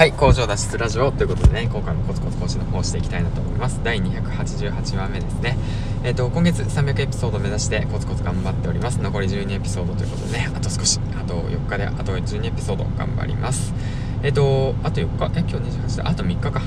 はい、工場脱出ラジオということでね、今回もコツコツ更新の方をしていきたいなと思います。第288話目ですね。えっ、ー、と、今月300エピソード目指してコツコツ頑張っております。残り12エピソードということでね、あと少し、あと4日で、あと12エピソード頑張ります。えっ、ー、と、あと4日、え、今日28だ、あと3日か。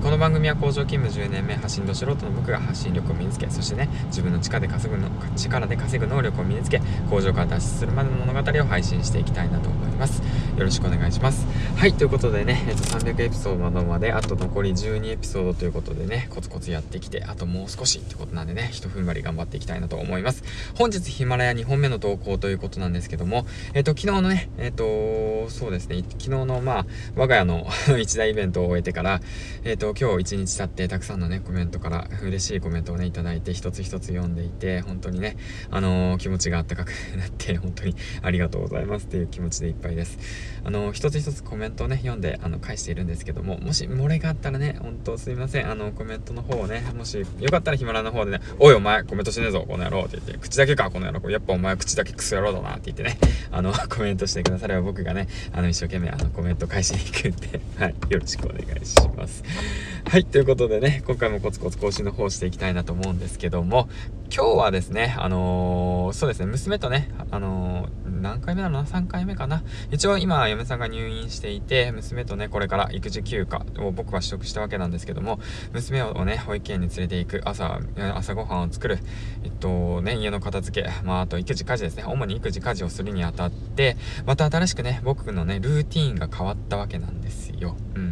この番組は工場勤務10年目発信度素人の僕が発信力を身につけそしてね自分の力で稼ぐの力で稼ぐ能力を身につけ工場から脱出するまでの物語を配信していきたいなと思います。よろしくお願いします。はいということでね、えっと、300エピソードまであと残り12エピソードということでねコツコツやってきてあともう少しってことなんでね一踏ん張り頑張っていきたいなと思います。本日ヒマラヤ2本目の投稿ということなんですけどもえっと昨日のねえっとそうですね昨日のまあ我が家の 一大イベントを終えてからえっと今日一日経ってたくさんのねコメントから嬉しいコメントをねいただいて一つ一つ読んでいて本当にねあのー、気持ちがあったかくなって本当にありがとうございますっていう気持ちでいっぱいです。あのー、一つ一つコメントをね読んであの返しているんですけどももし漏れがあったらね本当すいません。あのコメントの方をねもしよかったらヒマラの方でねおいお前コメントしねえぞこの野郎って言って口だけかこの野郎。やっぱお前口だけクソ野郎だなって言ってね あのコメントしてくだされば僕がねあの一生懸命あのコメント返しに行くんではいよろしくお願いします。はい、ということでね、今回もコツコツ更新の方していきたいなと思うんですけども、今日はですね、あのー、そうですね、娘とね、あのー、何回目なの ?3 回目かな一応今、嫁さんが入院していて、娘とね、これから育児休暇を僕は取得したわけなんですけども、娘をね、保育園に連れて行く、朝、朝ごはんを作る、えっとね、家の片付け、まあ、あと育児家事ですね、主に育児家事をするにあたって、また新しくね、僕のね、ルーティーンが変わったわけなんですよ。うん。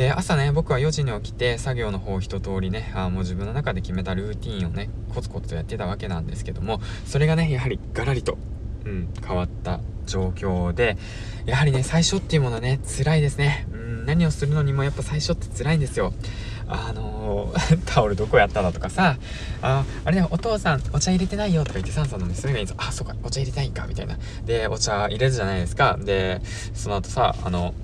で、朝ね、僕は4時に起きて、作業の方を一通りね、あもう自分の中で決めたルーティンをね、コツコツとやってたわけなんですけども、それがね、やはりガラリと、うん、変わった状況で、やはりね、最初っていうものはね、辛いですね。うん、何をするのにもやっぱ最初って辛いんですよ。あのー、タオルどこやっただとかさ、あ、あれね、お父さん、お茶入れてないよとか言って、サンさんの娘がいいぞ。あ、そうか、お茶入れたいんか、みたいな。で、お茶入れるじゃないですか。で、その後さ、あの、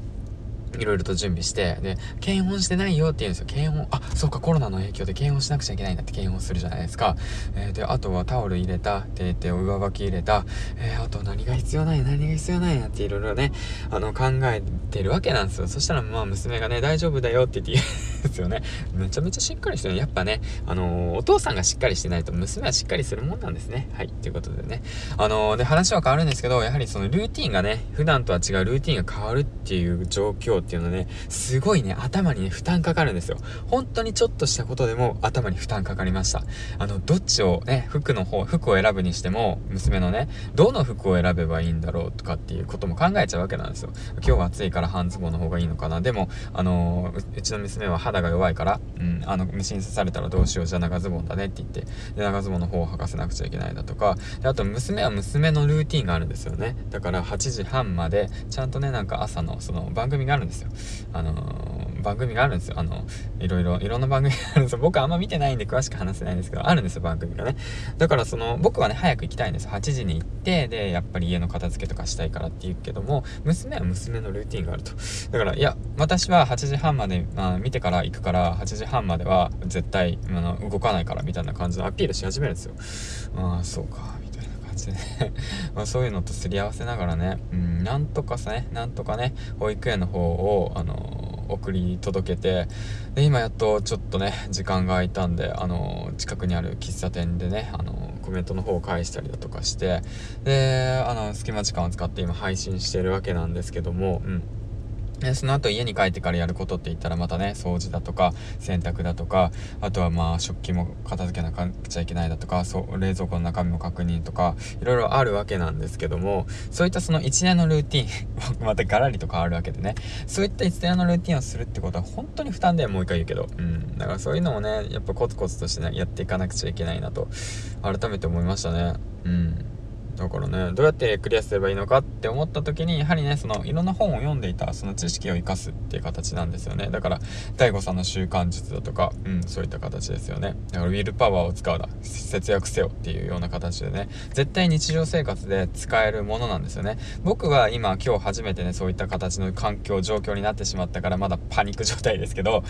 いろいろと準備して、で、検温してないよって言うんですよ。検温、あ、そうか、コロナの影響で検温しなくちゃいけないんだって検温するじゃないですか。えー、で、あとはタオル入れた、で、で、上履き入れた、えー、あと何が必要ない何が必要ないなっていろいろね、あの、考えてるわけなんですよ。そしたら、まあ、娘がね、大丈夫だよって言ってですよね。めちゃめちゃしっかりしてる。やっぱね、あのー、お父さんがしっかりしてないと娘はしっかりするもんなんですね。はい。ということでね。あのー、で、話は変わるんですけど、やはりそのルーティンがね、普段とは違うルーティンが変わるっていう状況っていうのはね、すごいね、頭にね、負担かかるんですよ。本当にちょっとしたことでも頭に負担かかりました。あの、どっちをね、服の方、服を選ぶにしても、娘のね、どの服を選べばいいんだろうとかっていうことも考えちゃうわけなんですよ。今日は暑いから半ズボンの方がいいのかな。でも、あのうちの娘は肌肌が弱いから、うん、あの、虫に刺されたらどうしよう、じゃあ長ズボンだねって言って、で、長ズボンの方を履かせなくちゃいけないだとか、で、あと娘は娘のルーティンがあるんですよね。だから8時半まで、ちゃんとね、なんか朝のその番組があるんですよ。あのー、番組があるんですよ。あの、いろいろ、いろんな番組があるんですよ。僕あんま見てないんで詳しく話せないんですけど、あるんですよ、番組がね。だからその、僕はね、早く行きたいんです。8時に行って、で、やっぱり家の片付けとかしたいからって言うけども、娘は娘のルーティンがあると。だから、いや、私は8時半まで、まあ、見てから行くから、8時半までは絶対、あの、動かないからみたいな感じのアピールし始めるんですよ。ああ、そうか。じで まあそういうのとすり合わせながらね、うん、なんとかさね、なんとかね、保育園の方を、あのー、送り届けて、で、今やっとちょっとね、時間が空いたんで、あの、近くにある喫茶店でね、あの、コメントの方を返したりだとかして、で、あの、隙間時間を使って今配信してるわけなんですけども、うん。でその後家に帰ってからやることって言ったらまたね掃除だとか洗濯だとかあとはまあ食器も片付けなくちゃいけないだとかそう冷蔵庫の中身も確認とかいろいろあるわけなんですけどもそういったその一年のルーティン またガラリと変わるわけでねそういった一年のルーティンをするってことは本当に負担でもう一回言うけどうんだからそういうのもねやっぱコツコツとしてねやっていかなくちゃいけないなと改めて思いましたね。うん。だからね、どうやってクリアすればいいのかって思った時に、やはりね、その、いろんな本を読んでいた、その知識を活かすっていう形なんですよね。だから、大悟さんの習慣術だとか、うん、そういった形ですよね。だから、ウィルパワーを使うだ、節約せよっていうような形でね、絶対日常生活で使えるものなんですよね。僕は今、今日初めてね、そういった形の環境、状況になってしまったから、まだパニック状態ですけど、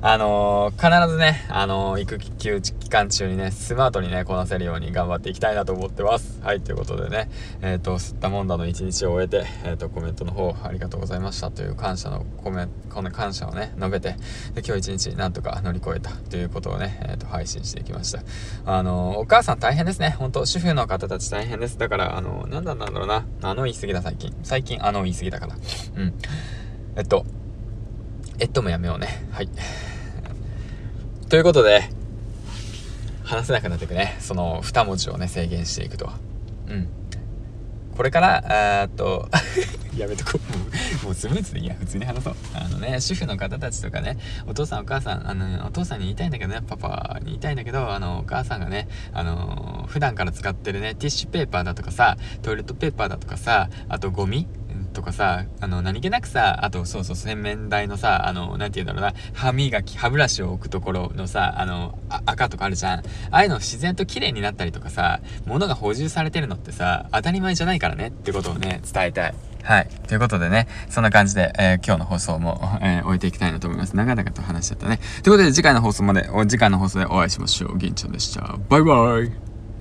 あのー、必ずね、あのー、育休期間中にね、スマートにね、こなせるように頑張っていきたいなと思ってます。はい、ということでことでね、えっ、ー、と、吸ったもんだの一日を終えて、えっ、ー、と、コメントの方ありがとうございましたという感謝のコメント、この感謝をね、述べて、で、今日一日なんとか乗り越えたということをね、えっ、ー、と、配信していきました。あの、お母さん大変ですね。本当主婦の方たち大変です。だから、あの、なんだなんだろうな。あの言い過ぎだ最近。最近あの言い過ぎだから。うん。えっと、えっともやめようね。はい。ということで、話せなくなっていくね。その2文字をね、制限していくと。うん。これから、えっと、やめとこう。もうスムーズでいや、普通に話そう。あのね、主婦の方たちとかね、お父さんお母さん、あの、お父さんに言いたいんだけどね、パパに言いたいんだけど、あの、お母さんがね、あの、普段から使ってるね、ティッシュペーパーだとかさ、トイレットペーパーだとかさ、あとゴミとかさ、あの、何気なくさ、あと、そうそう、洗面台のさ、あの、なんて言うんだろうな、歯磨き、歯ブラシを置くところのさ、あの、赤とかあるじゃん。ああいうの自然と綺麗になったりとかさ、物が補充されてるのってさ、当たり前じゃないからねってことをね、伝えたい。はい。ということでね、そんな感じで、えー、今日の放送も、えー、終えていきたいなと思います。長々と話しちゃったね。ということで、次回の放送まで、お次回の放送でお会いしましょう。銀ちゃんでした。バイバイ